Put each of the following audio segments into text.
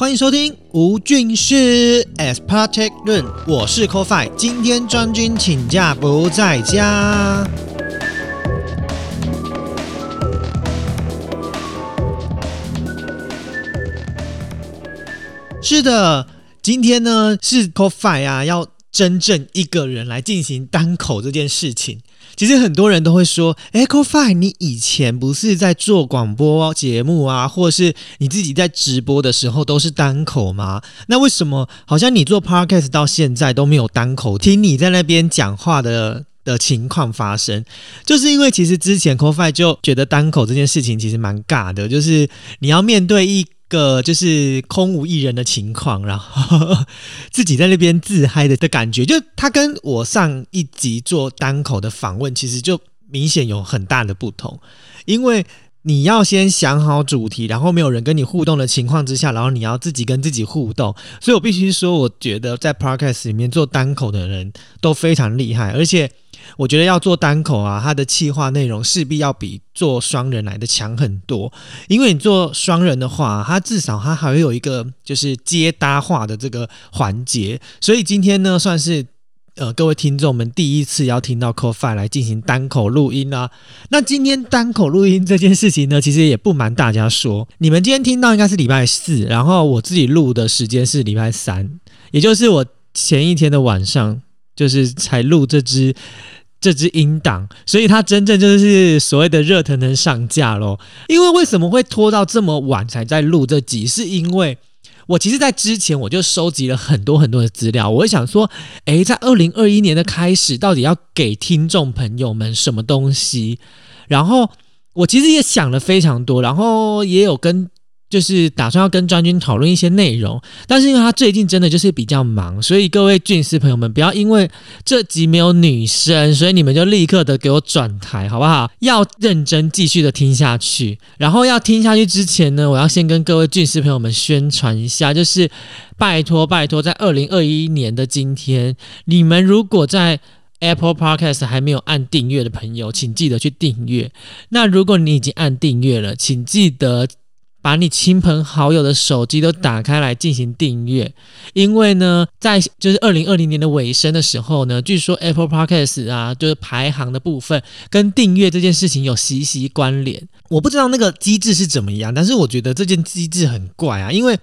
欢迎收听吴俊师 S Project 论，我是 CoFi，今天专军请假不在家。是的，今天呢是 CoFi 啊，要真正一个人来进行单口这件事情。其实很多人都会说，Echo Five，你以前不是在做广播节目啊，或是你自己在直播的时候都是单口吗？那为什么好像你做 Podcast 到现在都没有单口听你在那边讲话的的情况发生？就是因为其实之前 CoFi 就觉得单口这件事情其实蛮尬的，就是你要面对一。个就是空无一人的情况，然后自己在那边自嗨的的感觉，就他跟我上一集做单口的访问，其实就明显有很大的不同。因为你要先想好主题，然后没有人跟你互动的情况之下，然后你要自己跟自己互动，所以我必须说，我觉得在 podcast 里面做单口的人都非常厉害，而且。我觉得要做单口啊，它的企划内容势必要比做双人来的强很多。因为你做双人的话，它至少它还会有一个就是接搭话的这个环节。所以今天呢，算是呃各位听众们第一次要听到 CoFi 来进行单口录音啊。那今天单口录音这件事情呢，其实也不瞒大家说，你们今天听到应该是礼拜四，然后我自己录的时间是礼拜三，也就是我前一天的晚上，就是才录这支。这支音档，所以它真正就是所谓的热腾腾上架喽。因为为什么会拖到这么晚才在录这集？是因为我其实，在之前我就收集了很多很多的资料。我会想说，诶，在二零二一年的开始，到底要给听众朋友们什么东西？然后我其实也想了非常多，然后也有跟。就是打算要跟专军讨论一些内容，但是因为他最近真的就是比较忙，所以各位俊师朋友们不要因为这集没有女生，所以你们就立刻的给我转台，好不好？要认真继续的听下去。然后要听下去之前呢，我要先跟各位俊师朋友们宣传一下，就是拜托拜托，在二零二一年的今天，你们如果在 Apple Podcast 还没有按订阅的朋友，请记得去订阅。那如果你已经按订阅了，请记得。把你亲朋好友的手机都打开来进行订阅，因为呢，在就是二零二零年的尾声的时候呢，据说 Apple Podcast 啊，就是排行的部分跟订阅这件事情有息息关联。我不知道那个机制是怎么样，但是我觉得这件机制很怪啊，因为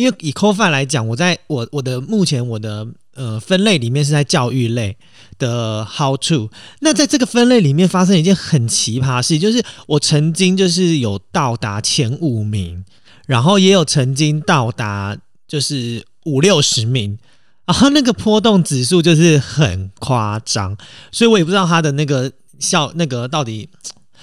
因为以 Co 饭来讲，我在我我的目前我的。呃，分类里面是在教育类的 How to。那在这个分类里面发生一件很奇葩事，就是我曾经就是有到达前五名，然后也有曾经到达就是五六十名，然后那个波动指数就是很夸张，所以我也不知道它的那个效那个到底。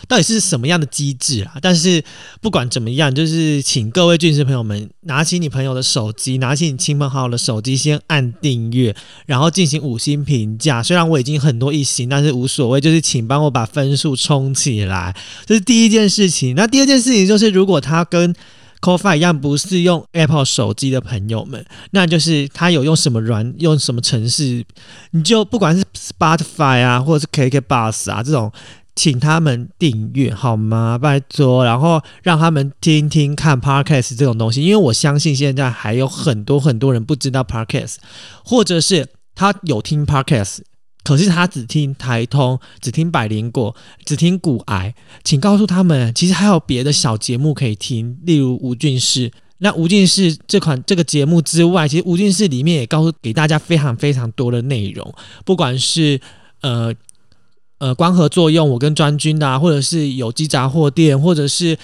到底是什么样的机制啊？但是不管怎么样，就是请各位俊士朋友们拿起你朋友的手机，拿起你亲朋好友的手机，先按订阅，然后进行五星评价。虽然我已经很多一星，但是无所谓，就是请帮我把分数冲起来，这是第一件事情。那第二件事情就是，如果他跟 CoFi 一样不是用 Apple 手机的朋友们，那就是他有用什么软用什么程式，你就不管是 Spotify 啊，或者是 KK Bus 啊这种。请他们订阅好吗？拜托，然后让他们听听看 podcast 这种东西，因为我相信现在还有很多很多人不知道 podcast，或者是他有听 podcast，可是他只听台通，只听百灵果，只听骨癌，请告诉他们，其实还有别的小节目可以听，例如吴俊士。那吴俊士这款这个节目之外，其实吴俊士里面也告诉给大家非常非常多的内容，不管是呃。呃，光合作用，我跟专军的，或者是有机杂货店，或者是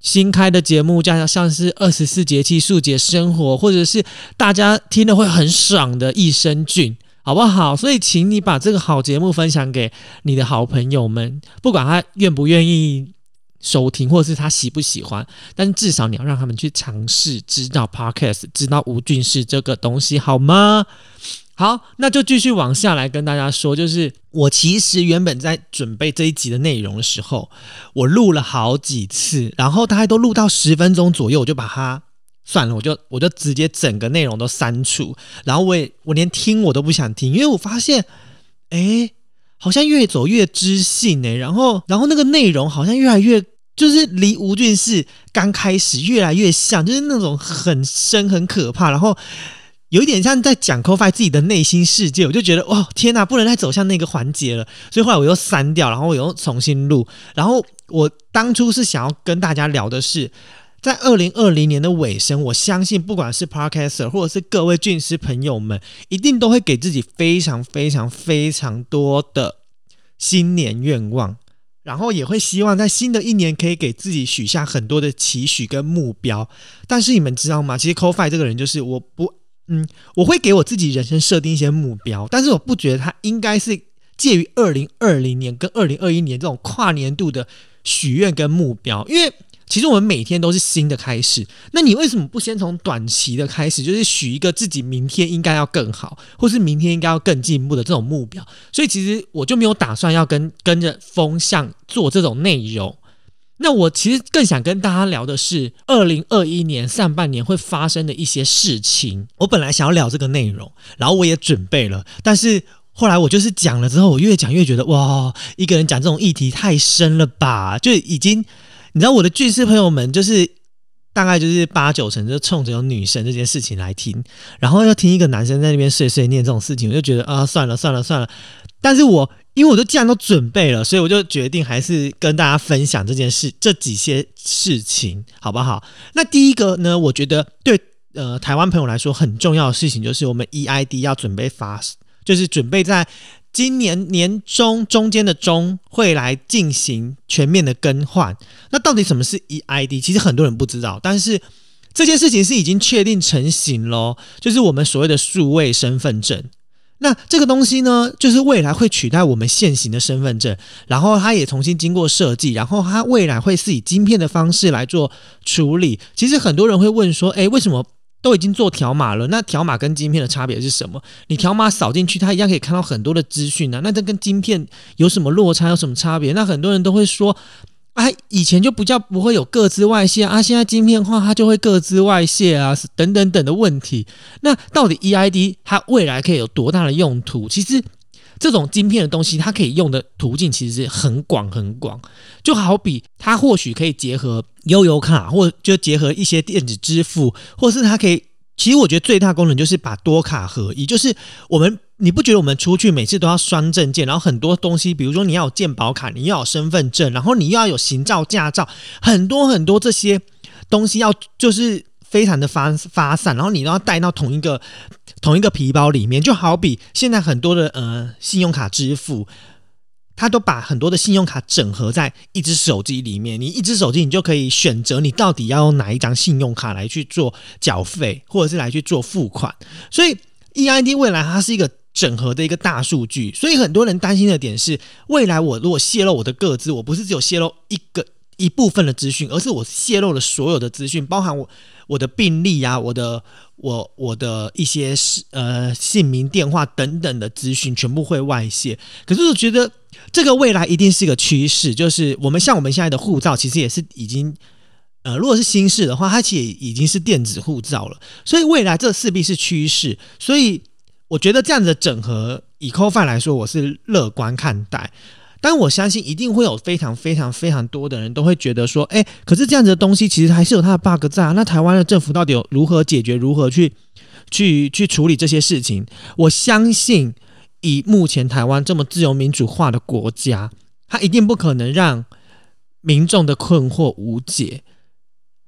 新开的节目，加上像是二十四节气素节生活，或者是大家听了会很爽的益生菌，好不好？所以，请你把这个好节目分享给你的好朋友们，不管他愿不愿意收听，或者是他喜不喜欢，但至少你要让他们去尝试，知道 Podcast，知道吴俊是这个东西，好吗？好，那就继续往下来跟大家说，就是我其实原本在准备这一集的内容的时候，我录了好几次，然后大概都录到十分钟左右，我就把它算了，我就我就直接整个内容都删除，然后我也我连听我都不想听，因为我发现，哎，好像越走越知性哎，然后然后那个内容好像越来越就是离吴俊士刚开始越来越像，就是那种很深很可怕，然后有一点像在讲 CoFi 自己的内心世界，我就觉得哇天哪，不能再走向那个环节了，所以后来我又删掉，然后我又重新录。然后我当初是想要跟大家聊的是，在二零二零年的尾声，我相信不管是 Podcaster 或者是各位俊师朋友们，一定都会给自己非常非常非常多的新年愿望。然后也会希望在新的一年可以给自己许下很多的期许跟目标，但是你们知道吗？其实 CoFi 这个人就是我不，嗯，我会给我自己人生设定一些目标，但是我不觉得他应该是介于二零二零年跟二零二一年这种跨年度的许愿跟目标，因为。其实我们每天都是新的开始，那你为什么不先从短期的开始，就是许一个自己明天应该要更好，或是明天应该要更进步的这种目标？所以其实我就没有打算要跟跟着风向做这种内容。那我其实更想跟大家聊的是二零二一年上半年会发生的一些事情。我本来想要聊这个内容，然后我也准备了，但是后来我就是讲了之后，我越讲越觉得哇，一个人讲这种议题太深了吧，就已经。你知道我的巨师朋友们就是大概就是八九成就冲着有女生这件事情来听，然后要听一个男生在那边碎碎念这种事情，我就觉得啊算了算了算了。但是我因为我都既然都准备了，所以我就决定还是跟大家分享这件事这几些事情好不好？那第一个呢，我觉得对呃台湾朋友来说很重要的事情就是我们 EID 要准备发，就是准备在。今年年中中间的中会来进行全面的更换。那到底什么是 EID？其实很多人不知道，但是这件事情是已经确定成型喽，就是我们所谓的数位身份证。那这个东西呢，就是未来会取代我们现行的身份证，然后它也重新经过设计，然后它未来会是以晶片的方式来做处理。其实很多人会问说，诶，为什么？都已经做条码了，那条码跟晶片的差别是什么？你条码扫进去，它一样可以看到很多的资讯啊。那这跟晶片有什么落差？有什么差别？那很多人都会说，哎，以前就不叫不会有各自外泄啊，现在晶片化它就会各自外泄啊，等等等的问题。那到底 EID 它未来可以有多大的用途？其实。这种晶片的东西，它可以用的途径其实很广很广，就好比它或许可以结合悠游卡，或就结合一些电子支付，或是它可以，其实我觉得最大功能就是把多卡合一，就是我们你不觉得我们出去每次都要双证件，然后很多东西，比如说你要有健保卡，你要有身份证，然后你又要有行照驾照，很多很多这些东西要就是非常的发发散，然后你都要带到同一个。同一个皮包里面，就好比现在很多的呃信用卡支付，它都把很多的信用卡整合在一只手机里面。你一只手机，你就可以选择你到底要用哪一张信用卡来去做缴费，或者是来去做付款。所以 EID 未来它是一个整合的一个大数据。所以很多人担心的点是，未来我如果泄露我的个资，我不是只有泄露一个一部分的资讯，而是我泄露了所有的资讯，包含我。我的病历啊，我的我我的一些是呃姓名、电话等等的资讯全部会外泄。可是我觉得这个未来一定是一个趋势，就是我们像我们现在的护照，其实也是已经呃，如果是新式的话，它其实已经是电子护照了。所以未来这势必是趋势。所以我觉得这样的整合，以 CoFi 来说，我是乐观看待。但我相信一定会有非常非常非常多的人都会觉得说，哎，可是这样子的东西其实还是有它的 bug 在啊。那台湾的政府到底有如何解决？如何去去去处理这些事情？我相信以目前台湾这么自由民主化的国家，它一定不可能让民众的困惑无解，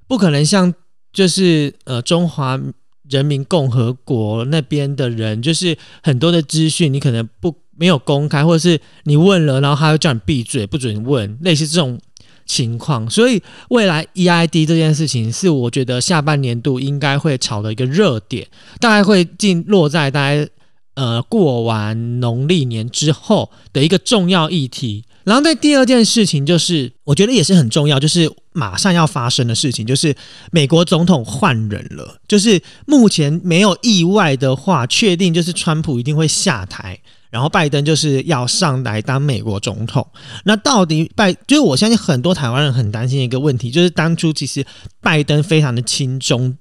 不可能像就是呃中华人民共和国那边的人，就是很多的资讯你可能不。没有公开，或者是你问了，然后他又叫你闭嘴，不准问，类似这种情况。所以未来 EID 这件事情是我觉得下半年度应该会炒的一个热点，大概会进落在大概呃过完农历年之后的一个重要议题。然后在第二件事情，就是我觉得也是很重要，就是马上要发生的事情，就是美国总统换人了。就是目前没有意外的话，确定就是川普一定会下台。然后拜登就是要上来当美国总统，那到底拜就是我相信很多台湾人很担心一个问题，就是当初其实拜登非常的亲中，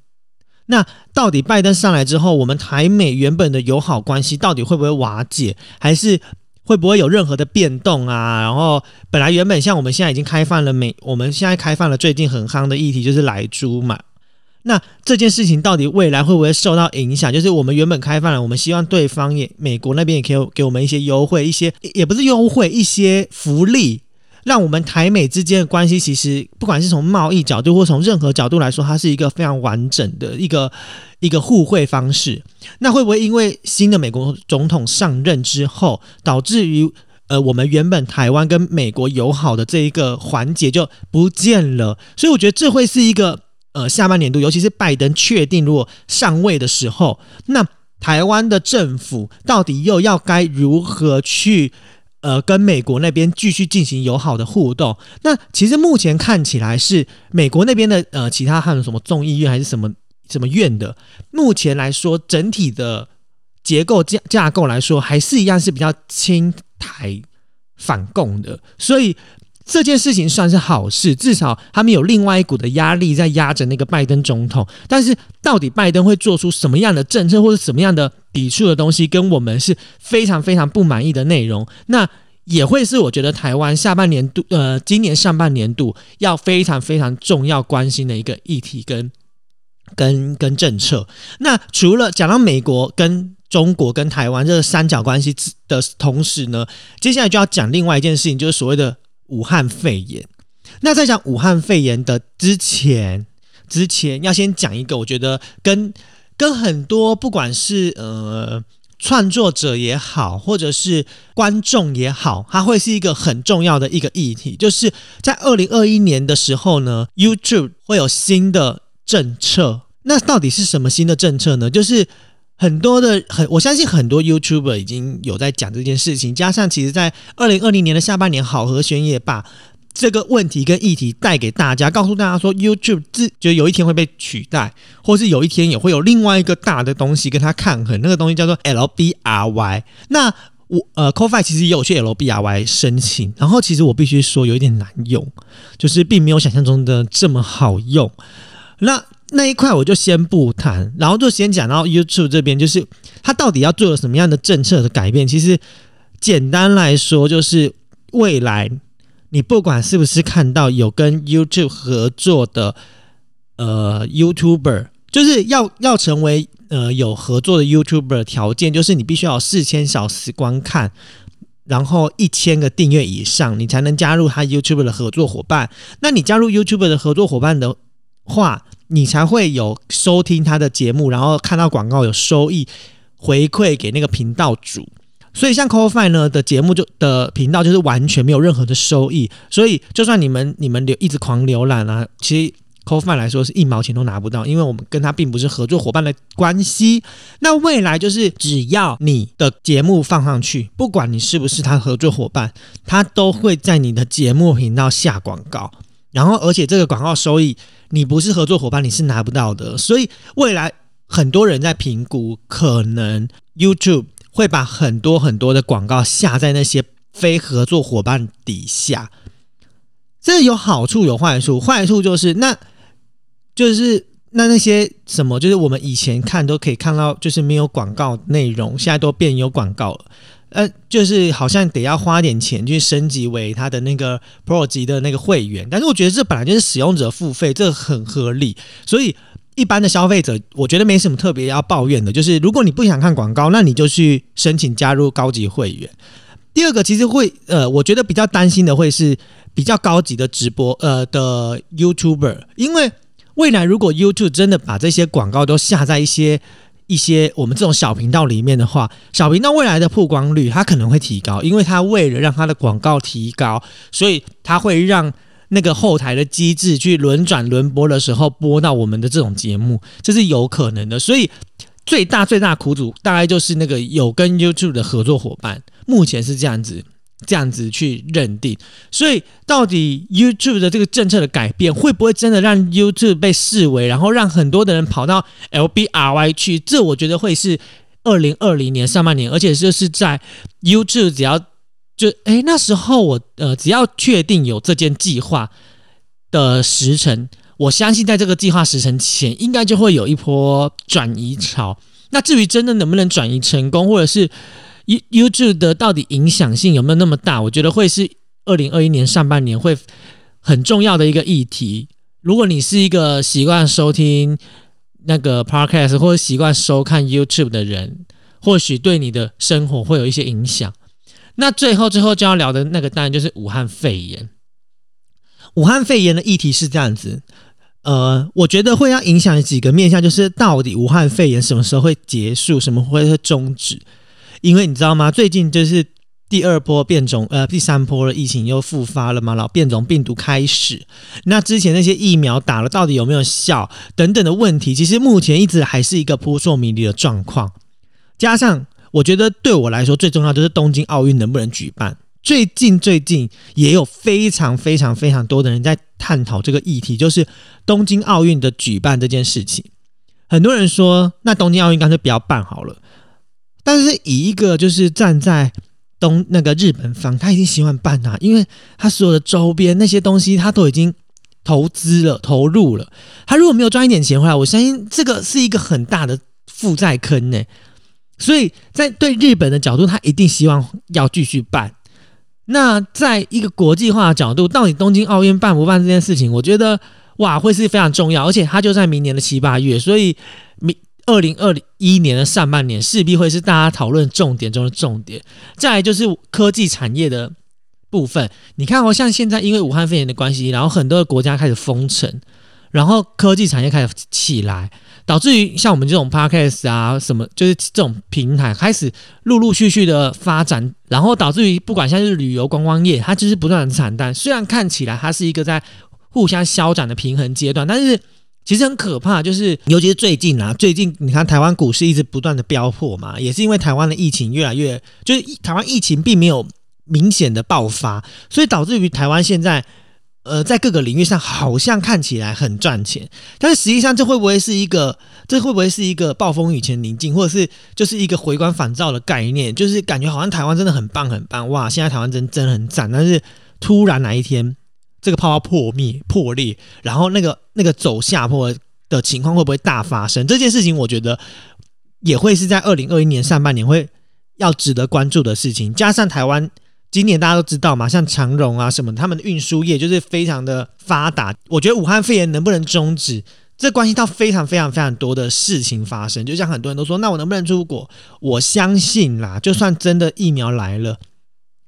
那到底拜登上来之后，我们台美原本的友好关系到底会不会瓦解，还是会不会有任何的变动啊？然后本来原本像我们现在已经开放了美，我们现在开放了最近很夯的议题就是来猪嘛。那这件事情到底未来会不会受到影响？就是我们原本开放了，我们希望对方也美国那边也可以给我们一些优惠，一些也不是优惠，一些福利。让我们台美之间的关系，其实不管是从贸易角度或从任何角度来说，它是一个非常完整的一个一个互惠方式。那会不会因为新的美国总统上任之后，导致于呃我们原本台湾跟美国友好的这一个环节就不见了？所以我觉得这会是一个呃下半年度，尤其是拜登确定如果上位的时候，那台湾的政府到底又要该如何去？呃，跟美国那边继续进行友好的互动。那其实目前看起来是美国那边的呃，其他还有什么众议院还是什么什么院的，目前来说整体的结构架架构来说，还是一样是比较亲台反共的，所以。这件事情算是好事，至少他们有另外一股的压力在压着那个拜登总统。但是，到底拜登会做出什么样的政策或者什么样的抵触的东西，跟我们是非常非常不满意的内容，那也会是我觉得台湾下半年度呃，今年上半年度要非常非常重要关心的一个议题跟跟跟政策。那除了讲到美国跟中国跟台湾这个三角关系的同时呢，接下来就要讲另外一件事情，就是所谓的。武汉肺炎，那在讲武汉肺炎的之前，之前要先讲一个，我觉得跟跟很多不管是呃创作者也好，或者是观众也好，它会是一个很重要的一个议题，就是在二零二一年的时候呢，YouTube 会有新的政策。那到底是什么新的政策呢？就是很多的很，我相信很多 YouTuber 已经有在讲这件事情。加上其实，在二零二零年的下半年，好和弦也把这个问题跟议题带给大家，告诉大家说，YouTube 自觉得有一天会被取代，或是有一天也会有另外一个大的东西跟它抗衡。那个东西叫做 LBRY。那我呃 c o f i 其实也有去 LBRY 申请，然后其实我必须说有一点难用，就是并没有想象中的这么好用。那那一块我就先不谈，然后就先讲到 YouTube 这边，就是它到底要做了什么样的政策的改变。其实简单来说，就是未来你不管是不是看到有跟 YouTube 合作的呃 YouTuber，就是要要成为呃有合作的 YouTuber 条件，就是你必须要四千小时观看，然后一千个订阅以上，你才能加入他 YouTube 的合作伙伴。那你加入 YouTube 的合作伙伴的话，你才会有收听他的节目，然后看到广告有收益回馈给那个频道主。所以像 c o f i 呢的节目就的频道就是完全没有任何的收益，所以就算你们你们留一直狂浏览啊，其实 c o f i 来说是一毛钱都拿不到，因为我们跟他并不是合作伙伴的关系。那未来就是只要你的节目放上去，不管你是不是他合作伙伴，他都会在你的节目频道下广告。然后，而且这个广告收益，你不是合作伙伴，你是拿不到的。所以未来很多人在评估，可能 YouTube 会把很多很多的广告下在那些非合作伙伴底下。这有好处有坏处，坏处就是那，就是那那些什么，就是我们以前看都可以看到，就是没有广告内容，现在都变有广告了。呃，就是好像得要花点钱去升级为他的那个 Pro 级的那个会员，但是我觉得这本来就是使用者付费，这很合理，所以一般的消费者我觉得没什么特别要抱怨的。就是如果你不想看广告，那你就去申请加入高级会员。第二个其实会呃，我觉得比较担心的会是比较高级的直播呃的 YouTuber，因为未来如果 YouTube 真的把这些广告都下在一些。一些我们这种小频道里面的话，小频道未来的曝光率它可能会提高，因为它为了让它的广告提高，所以它会让那个后台的机制去轮转轮播的时候播到我们的这种节目，这是有可能的。所以最大最大苦主大概就是那个有跟 YouTube 的合作伙伴，目前是这样子。这样子去认定，所以到底 YouTube 的这个政策的改变，会不会真的让 YouTube 被视为，然后让很多的人跑到 LBRY 去？这我觉得会是二零二零年上半年，而且就是在 YouTube 只要就哎那时候我呃只要确定有这件计划的时辰，我相信在这个计划时辰前，应该就会有一波转移潮。那至于真的能不能转移成功，或者是？You YouTube 的到底影响性有没有那么大？我觉得会是二零二一年上半年会很重要的一个议题。如果你是一个习惯收听那个 Podcast 或者习惯收看 YouTube 的人，或许对你的生活会有一些影响。那最后最后就要聊的那个当然就是武汉肺炎。武汉肺炎的议题是这样子，呃，我觉得会要影响几个面向，就是到底武汉肺炎什么时候会结束，什么会会终止？因为你知道吗？最近就是第二波变种，呃，第三波的疫情又复发了嘛，然后变种病毒开始。那之前那些疫苗打了到底有没有效等等的问题，其实目前一直还是一个扑朔迷离的状况。加上我觉得对我来说最重要就是东京奥运能不能举办。最近最近也有非常非常非常多的人在探讨这个议题，就是东京奥运的举办这件事情。很多人说，那东京奥运干脆不要办好了。但是以一个就是站在东那个日本方，他已经喜欢办啊，因为他所有的周边那些东西他都已经投资了、投入了。他如果没有赚一点钱回来，我相信这个是一个很大的负债坑呢。所以在对日本的角度，他一定希望要继续办。那在一个国际化的角度，到底东京奥运办不办这件事情，我觉得哇会是非常重要，而且它就在明年的七八月，所以明。二零二一年的上半年势必会是大家讨论重点中的重点。再来就是科技产业的部分，你看哦，像现在因为武汉肺炎的关系，然后很多的国家开始封城，然后科技产业开始起来，导致于像我们这种 podcast 啊什么，就是这种平台开始陆陆续续的发展，然后导致于不管像是旅游观光业，它就是不断的惨淡。虽然看起来它是一个在互相消长的平衡阶段，但是。其实很可怕，就是尤其是最近啊，最近你看台湾股市一直不断的飙破嘛，也是因为台湾的疫情越来越，就是台湾疫情并没有明显的爆发，所以导致于台湾现在呃在各个领域上好像看起来很赚钱，但是实际上这会不会是一个，这会不会是一个暴风雨前宁静，或者是就是一个回光返照的概念，就是感觉好像台湾真的很棒很棒哇，现在台湾真真的很赞，但是突然哪一天。这个泡泡破灭破裂，然后那个那个走下坡的情况会不会大发生？这件事情我觉得也会是在二零二一年上半年会要值得关注的事情。加上台湾今年大家都知道嘛，像长荣啊什么，他们的运输业就是非常的发达。我觉得武汉肺炎能不能终止，这关系到非常非常非常多的事情发生。就像很多人都说，那我能不能出国？我相信啦，就算真的疫苗来了。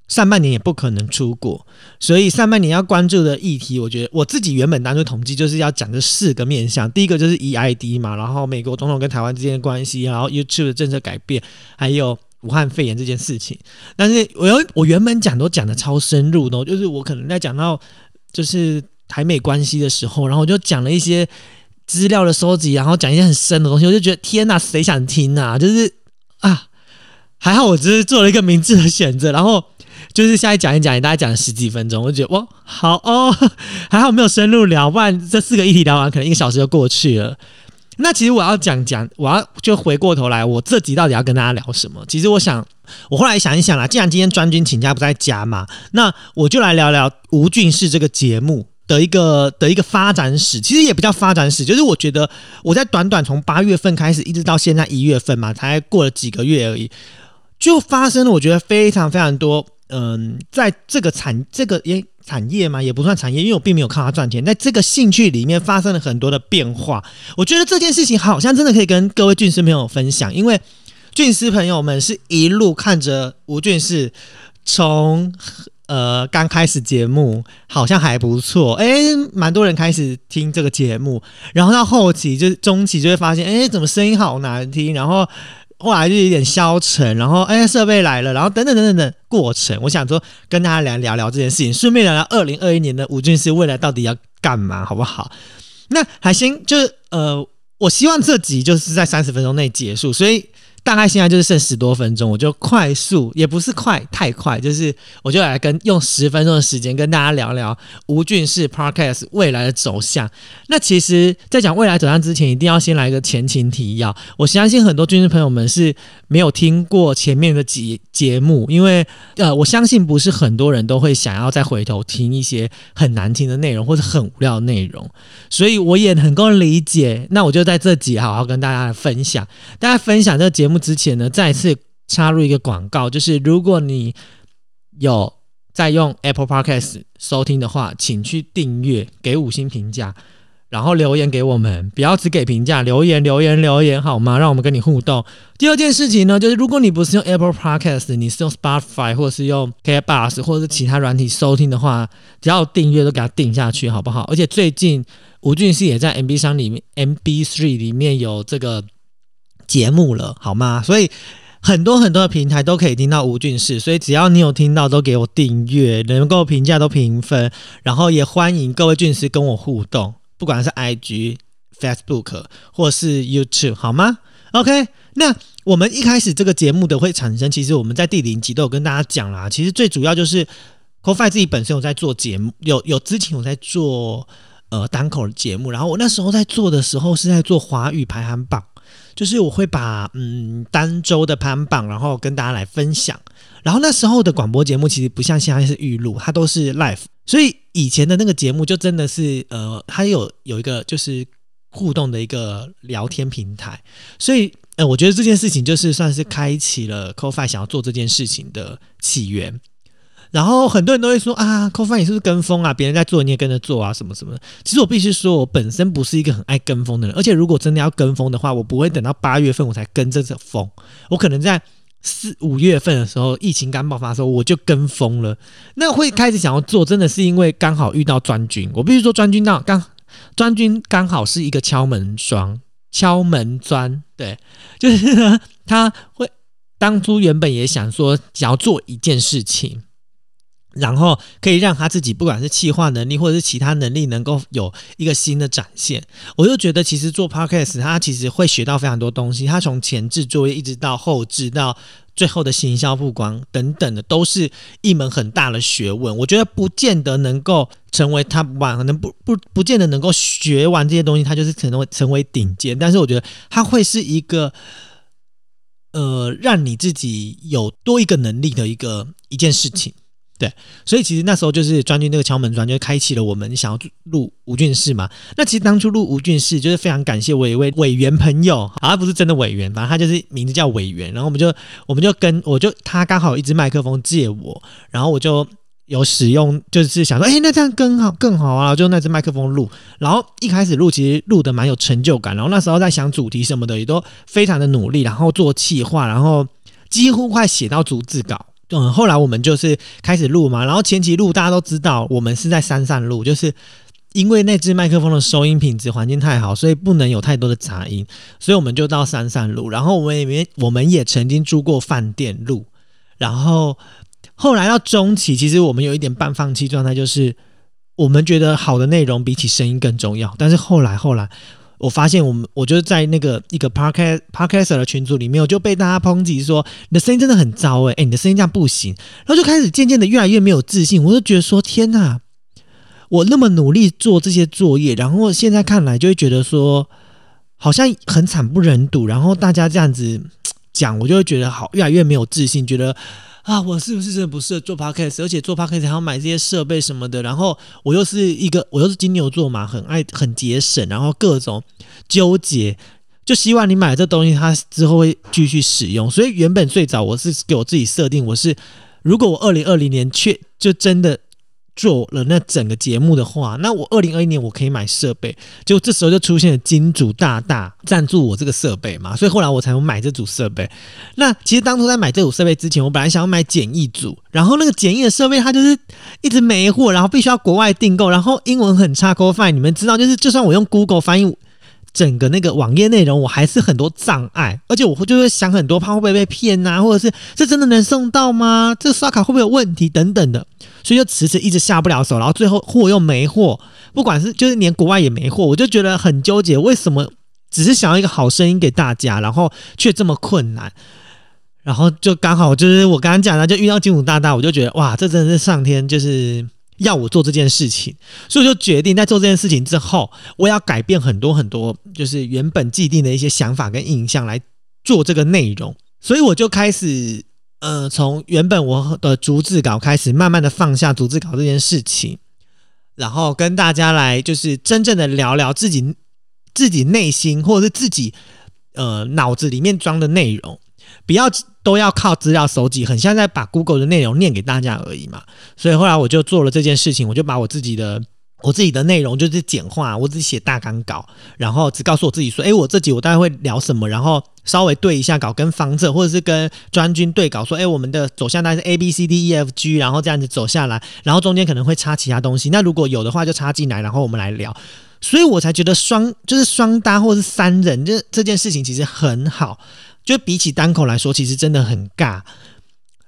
上半年也不可能出国，所以上半年要关注的议题，我觉得我自己原本当初统计就是要讲这四个面向。第一个就是 EID 嘛，然后美国总统跟台湾之间的关系，然后 YouTube 的政策改变，还有武汉肺炎这件事情。但是我要我原本讲都讲的超深入的，就是我可能在讲到就是台美关系的时候，然后我就讲了一些资料的收集，然后讲一些很深的东西，我就觉得天哪，谁想听啊？就是啊，还好我只是做了一个明智的选择，然后。就是现在讲一讲，大概讲了十几分钟，我就觉得哇，好哦，还好没有深入聊，不然这四个议题聊完，可能一个小时就过去了。那其实我要讲讲，我要就回过头来，我这集到底要跟大家聊什么？其实我想，我后来想一想啦，既然今天专军请假不在家嘛，那我就来聊聊吴俊士这个节目的一个的一个发展史。其实也不叫发展史，就是我觉得我在短短从八月份开始，一直到现在一月份嘛，才过了几个月而已，就发生了我觉得非常非常多。嗯，在这个产这个也产业嘛，也不算产业，因为我并没有靠它赚钱。在这个兴趣里面发生了很多的变化，我觉得这件事情好像真的可以跟各位俊师朋友分享，因为俊师朋友们是一路看着吴俊士从呃刚开始节目好像还不错，哎，蛮多人开始听这个节目，然后到后期就中期就会发现，哎，怎么声音好难听，然后。后来就有点消沉，然后哎，设备来了，然后等等等等等过程，我想说跟大家来聊聊这件事情，顺便聊聊二零二一年的吴俊师未来到底要干嘛，好不好？那海星就是呃，我希望这集就是在三十分钟内结束，所以。大概现在就是剩十多分钟，我就快速，也不是快太快，就是我就来跟用十分钟的时间跟大家聊聊吴俊士 Podcast 未来的走向。那其实，在讲未来走向之前，一定要先来一个前情提要。我相信很多军事朋友们是没有听过前面的节节目，因为呃，我相信不是很多人都会想要再回头听一些很难听的内容或者很无聊的内容，所以我也很够理解。那我就在这集好好跟大家分享，大家分享这个节。节目之前呢，再次插入一个广告，就是如果你有在用 Apple Podcast 收听的话，请去订阅，给五星评价。然后留言给我们，不要只给评价，留言留言留言好吗？让我们跟你互动。第二件事情呢，就是如果你不是用 Apple Podcast，你是用 Spotify 或是用 k b u s 或者是其他软体收听的话，只要订阅都给它订下去，好不好？而且最近吴俊熙也在 MB 三里面，MB Three 里面有这个节目了，好吗？所以很多很多的平台都可以听到吴俊士，所以只要你有听到，都给我订阅，能够评价都评分，然后也欢迎各位俊师跟我互动。不管是 IG、Facebook 或是 YouTube，好吗？OK，那我们一开始这个节目的会产生，其实我们在第零集都有跟大家讲啦。其实最主要就是 CoFi 自己本身有在做节目，有有之前有在做呃单口的节目，然后我那时候在做的时候是在做华语排行榜，就是我会把嗯单周的排行榜，然后跟大家来分享。然后那时候的广播节目其实不像现在是预录，它都是 live。所以以前的那个节目就真的是，呃，它有有一个就是互动的一个聊天平台，所以，呃，我觉得这件事情就是算是开启了 CoFi 想要做这件事情的起源。然后很多人都会说啊，CoFi 你是不是跟风啊？别人在做你也跟着做啊，什么什么的。其实我必须说，我本身不是一个很爱跟风的人，而且如果真的要跟风的话，我不会等到八月份我才跟这风，我可能在。四五月份的时候，疫情刚爆发的时候，我就跟风了。那会开始想要做，真的是因为刚好遇到专军。我必须说，专军到刚专军刚好是一个敲门砖，敲门砖。对，就是他会当初原本也想说，想要做一件事情。然后可以让他自己，不管是气化能力或者是其他能力，能够有一个新的展现。我就觉得，其实做 podcast，他其实会学到非常多东西。他从前置作业一直到后置，到最后的行销曝光等等的，都是一门很大的学问。我觉得不见得能够成为 top one，可能不不不见得能够学完这些东西，他就是可能成为顶尖。但是我觉得他会是一个，呃，让你自己有多一个能力的一个一件事情。对，所以其实那时候就是专军那个敲门砖，就开启了我们想要录吴俊士嘛。那其实当初录吴俊士，就是非常感谢我一位委员朋友，他不是真的委员，反正他就是名字叫委员。然后我们就我们就跟我就他刚好有一支麦克风借我，然后我就有使用，就是想说，哎，那这样更好更好啊，就那支麦克风录。然后一开始录其实录的蛮有成就感，然后那时候在想主题什么的，也都非常的努力，然后做企划，然后几乎快写到逐字稿。嗯，后来我们就是开始录嘛，然后前期录大家都知道，我们是在山上录，就是因为那只麦克风的收音品质环境太好，所以不能有太多的杂音，所以我们就到山上录。然后我们也，我们也曾经住过饭店录。然后后来到中期，其实我们有一点半放弃状态，就是我们觉得好的内容比起声音更重要。但是后来后来。我发现我们，我就在那个一个 podcast podcast 的群组里面，我就被大家抨击说你的声音真的很糟诶、哎，你的声音这样不行，然后就开始渐渐的越来越没有自信。我就觉得说天哪，我那么努力做这些作业，然后现在看来就会觉得说好像很惨不忍睹。然后大家这样子讲，我就会觉得好越来越没有自信，觉得。啊，我是不是真的不适合做 podcast？而且做 podcast 还要买这些设备什么的。然后我又是一个，我又是金牛座嘛，很爱很节省，然后各种纠结，就希望你买这东西，它之后会继续使用。所以原本最早我是给我自己设定，我是如果我二零二零年确就真的。做了那整个节目的话，那我二零二一年我可以买设备，就这时候就出现了金主大大赞助我这个设备嘛，所以后来我才会买这组设备。那其实当初在买这组设备之前，我本来想要买简易组，然后那个简易的设备它就是一直没货，然后必须要国外订购，然后英文很差，CoFi 你们知道，就是就算我用 Google 翻译。整个那个网页内容，我还是很多障碍，而且我会就会想很多，怕会不会被骗呐，或者是这真的能送到吗？这刷卡会不会有问题等等的，所以就迟迟一直下不了手，然后最后货又没货，不管是就是连国外也没货，我就觉得很纠结，为什么只是想要一个好声音给大家，然后却这么困难？然后就刚好就是我刚刚讲的，就遇到金主大大，我就觉得哇，这真的是上天就是。要我做这件事情，所以就决定在做这件事情之后，我要改变很多很多，就是原本既定的一些想法跟印象来做这个内容。所以我就开始，呃，从原本我的逐字稿开始，慢慢的放下逐字稿这件事情，然后跟大家来就是真正的聊聊自己自己内心或者是自己呃脑子里面装的内容。不要都要靠资料搜集，很像在把 Google 的内容念给大家而已嘛。所以后来我就做了这件事情，我就把我自己的。我自己的内容就是简化，我只写大纲稿，然后只告诉我自己说，诶，我这集我大概会聊什么，然后稍微对一下稿，跟方正或者是跟专军对稿，说，诶，我们的走向大概是 A B C D E F G，然后这样子走下来，然后中间可能会插其他东西，那如果有的话就插进来，然后我们来聊，所以我才觉得双就是双搭或是三人，这这件事情其实很好，就比起单口来说，其实真的很尬。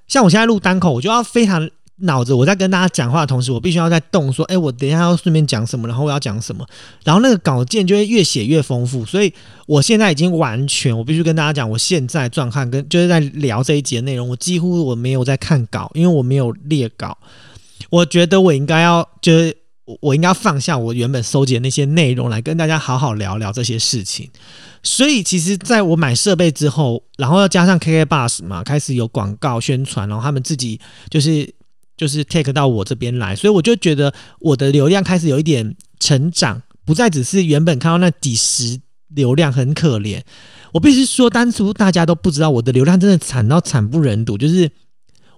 像我现在录单口，我就要非常。脑子我在跟大家讲话的同时，我必须要在动，说，哎，我等一下要顺便讲什么，然后我要讲什么，然后那个稿件就会越写越丰富。所以我现在已经完全，我必须跟大家讲，我现在状态跟就是在聊这一节内容，我几乎我没有在看稿，因为我没有列稿。我觉得我应该要，就是我应该放下我原本收集的那些内容，来跟大家好好聊聊这些事情。所以其实，在我买设备之后，然后要加上 KK Bus 嘛，开始有广告宣传，然后他们自己就是。就是 take 到我这边来，所以我就觉得我的流量开始有一点成长，不再只是原本看到那几十流量很可怜。我必须说，当初大家都不知道我的流量真的惨到惨不忍睹，就是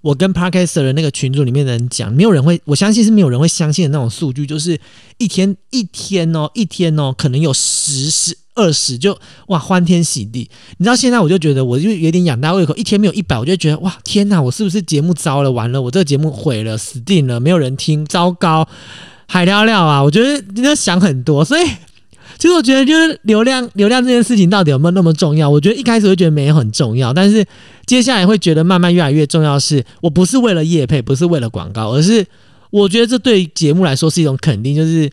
我跟 Parker 的那个群组里面的人讲，没有人会，我相信是没有人会相信的那种数据，就是一天一天哦，一天哦，可能有十十。二十就哇欢天喜地，你知道现在我就觉得我就有点养大胃口，一天没有一百，我就觉得哇天哪，我是不是节目糟了？完了，我这个节目毁了，死定了，没有人听，糟糕，海聊聊啊！我觉得你要想很多，所以其实我觉得就是流量，流量这件事情到底有没有那么重要？我觉得一开始会觉得没有很重要，但是接下来会觉得慢慢越来越重要。是我不是为了业配，不是为了广告，而是我觉得这对节目来说是一种肯定，就是。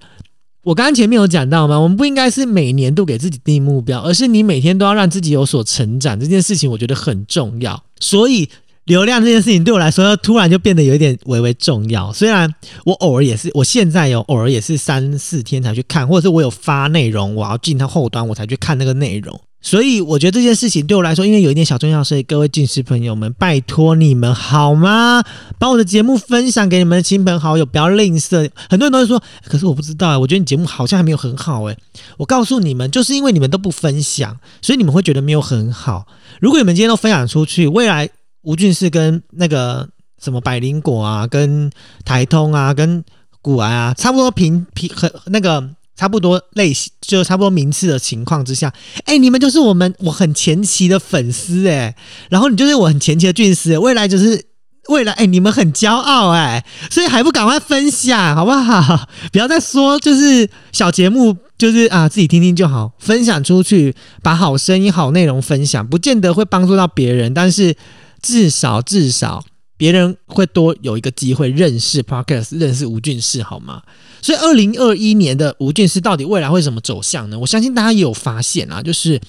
我刚刚前面有讲到吗？我们不应该是每年都给自己定目标，而是你每天都要让自己有所成长。这件事情我觉得很重要，所以流量这件事情对我来说，突然就变得有一点微微重要。虽然我偶尔也是，我现在有偶尔也是三四天才去看，或者是我有发内容，我要进它后端，我才去看那个内容。所以我觉得这件事情对我来说，因为有一点小重要，所以各位近视朋友们，拜托你们好吗？把我的节目分享给你们的亲朋好友，不要吝啬。很多人都会说，可是我不知道啊，我觉得你节目好像还没有很好诶。我告诉你们，就是因为你们都不分享，所以你们会觉得没有很好。如果你们今天都分享出去，未来吴俊士跟那个什么百灵果啊，跟台通啊，跟古玩啊，差不多平平很那个。差不多类型，就差不多名次的情况之下，哎，你们就是我们我很前期的粉丝哎，然后你就是我很前期的俊师，未来就是未来，哎，你们很骄傲哎，所以还不赶快分享好不好？不要再说就是小节目，就是啊自己听听就好，分享出去，把好声音、好内容分享，不见得会帮助到别人，但是至少至少别人会多有一个机会认识 Podcast，认识吴俊士，好吗？所以，二零二一年的吴俊师到底未来会怎么走向呢？我相信大家也有发现啊，就是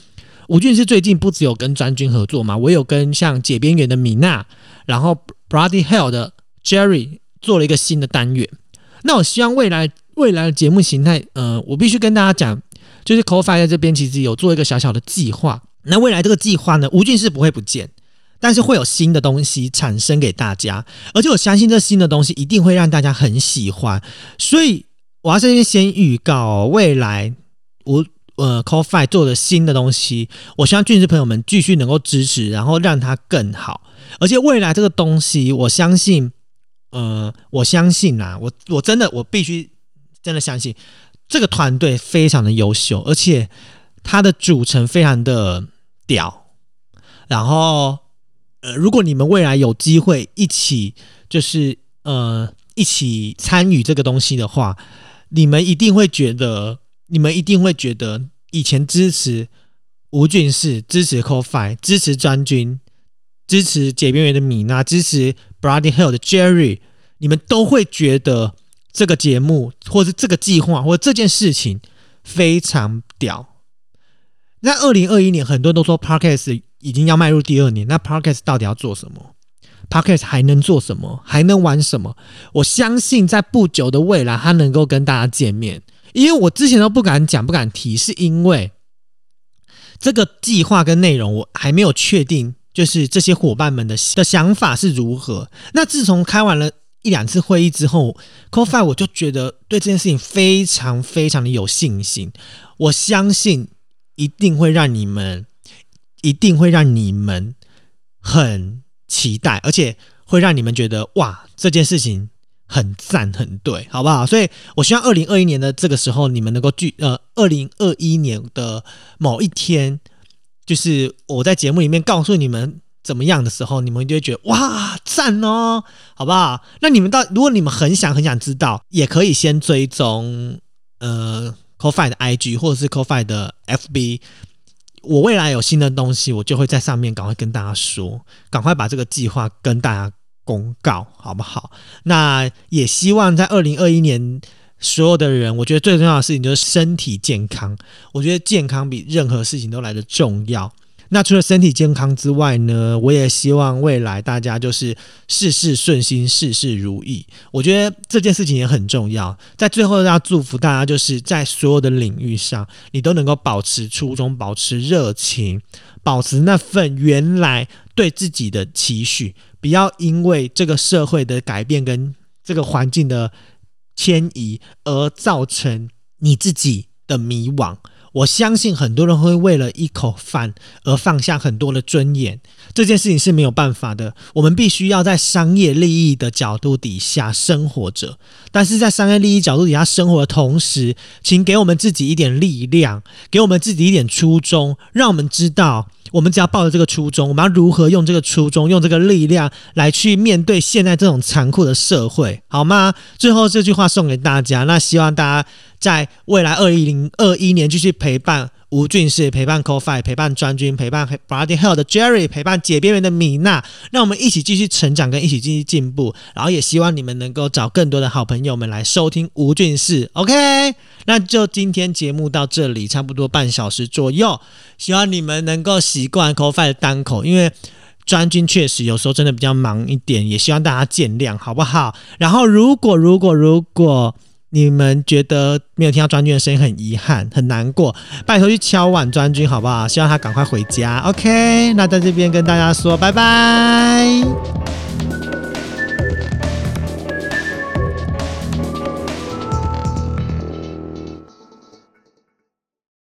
吴俊师最近不只有跟专军合作嘛，我有跟像解边缘的米娜，然后 Brady Hell 的 Jerry 做了一个新的单元。那我希望未来未来的节目形态，呃，我必须跟大家讲，就是 CoFi 在这边其实有做一个小小的计划。那未来这个计划呢，吴俊师不会不见。但是会有新的东西产生给大家，而且我相信这新的东西一定会让大家很喜欢，所以我要在这边先预告未来我呃 c o f i 做的新的东西，我希望俊士朋友们继续能够支持，然后让它更好。而且未来这个东西，我相信，呃，我相信啊，我我真的我必须真的相信这个团队非常的优秀，而且它的组成非常的屌，然后。呃，如果你们未来有机会一起，就是呃一起参与这个东西的话，你们一定会觉得，你们一定会觉得，以前支持吴俊士、支持 CoFi、支持专军、支持解边缘的米娜、支持 Brady Hill 的 Jerry，你们都会觉得这个节目，或者这个计划，或者这件事情非常屌。在二零二一年，很多人都说 Parkes。已经要迈入第二年，那 Podcast 到底要做什么？Podcast 还能做什么？还能玩什么？我相信在不久的未来，它能够跟大家见面。因为我之前都不敢讲、不敢提，是因为这个计划跟内容我还没有确定，就是这些伙伴们的的想法是如何。那自从开完了一两次会议之后，CoFi 我就觉得对这件事情非常非常的有信心。我相信一定会让你们。一定会让你们很期待，而且会让你们觉得哇，这件事情很赞很对，好不好？所以我希望二零二一年的这个时候，你们能够聚呃，二零二一年的某一天，就是我在节目里面告诉你们怎么样的时候，你们就会觉得哇赞哦，好不好？那你们到如果你们很想很想知道，也可以先追踪呃 CoFi 的 IG 或者是 CoFi 的 FB。我未来有新的东西，我就会在上面赶快跟大家说，赶快把这个计划跟大家公告，好不好？那也希望在二零二一年，所有的人，我觉得最重要的事情就是身体健康。我觉得健康比任何事情都来得重要。那除了身体健康之外呢，我也希望未来大家就是事事顺心，事事如意。我觉得这件事情也很重要。在最后要祝福大家，就是在所有的领域上，你都能够保持初衷，保持热情，保持那份原来对自己的期许，不要因为这个社会的改变跟这个环境的迁移而造成你自己的迷惘。我相信很多人会为了一口饭而放下很多的尊严，这件事情是没有办法的。我们必须要在商业利益的角度底下生活着，但是在商业利益角度底下生活的同时，请给我们自己一点力量，给我们自己一点初衷，让我们知道。我们只要抱着这个初衷，我们要如何用这个初衷，用这个力量来去面对现在这种残酷的社会，好吗？最后这句话送给大家，那希望大家在未来二一零二一年继续陪伴。吴俊士陪伴 CoFi，陪伴专军，陪伴 Body Health 的 Jerry，陪伴解边缘的米娜，让我们一起继续成长，跟一起继续进步。然后也希望你们能够找更多的好朋友们来收听吴俊士。OK，那就今天节目到这里，差不多半小时左右。希望你们能够习惯 CoFi 的单口，因为专军确实有时候真的比较忙一点，也希望大家见谅，好不好？然后如果如果如果。你们觉得没有听到专军的声音很遗憾很难过，拜托去敲碗专军好不好？希望他赶快回家。OK，那在这边跟大家说拜拜。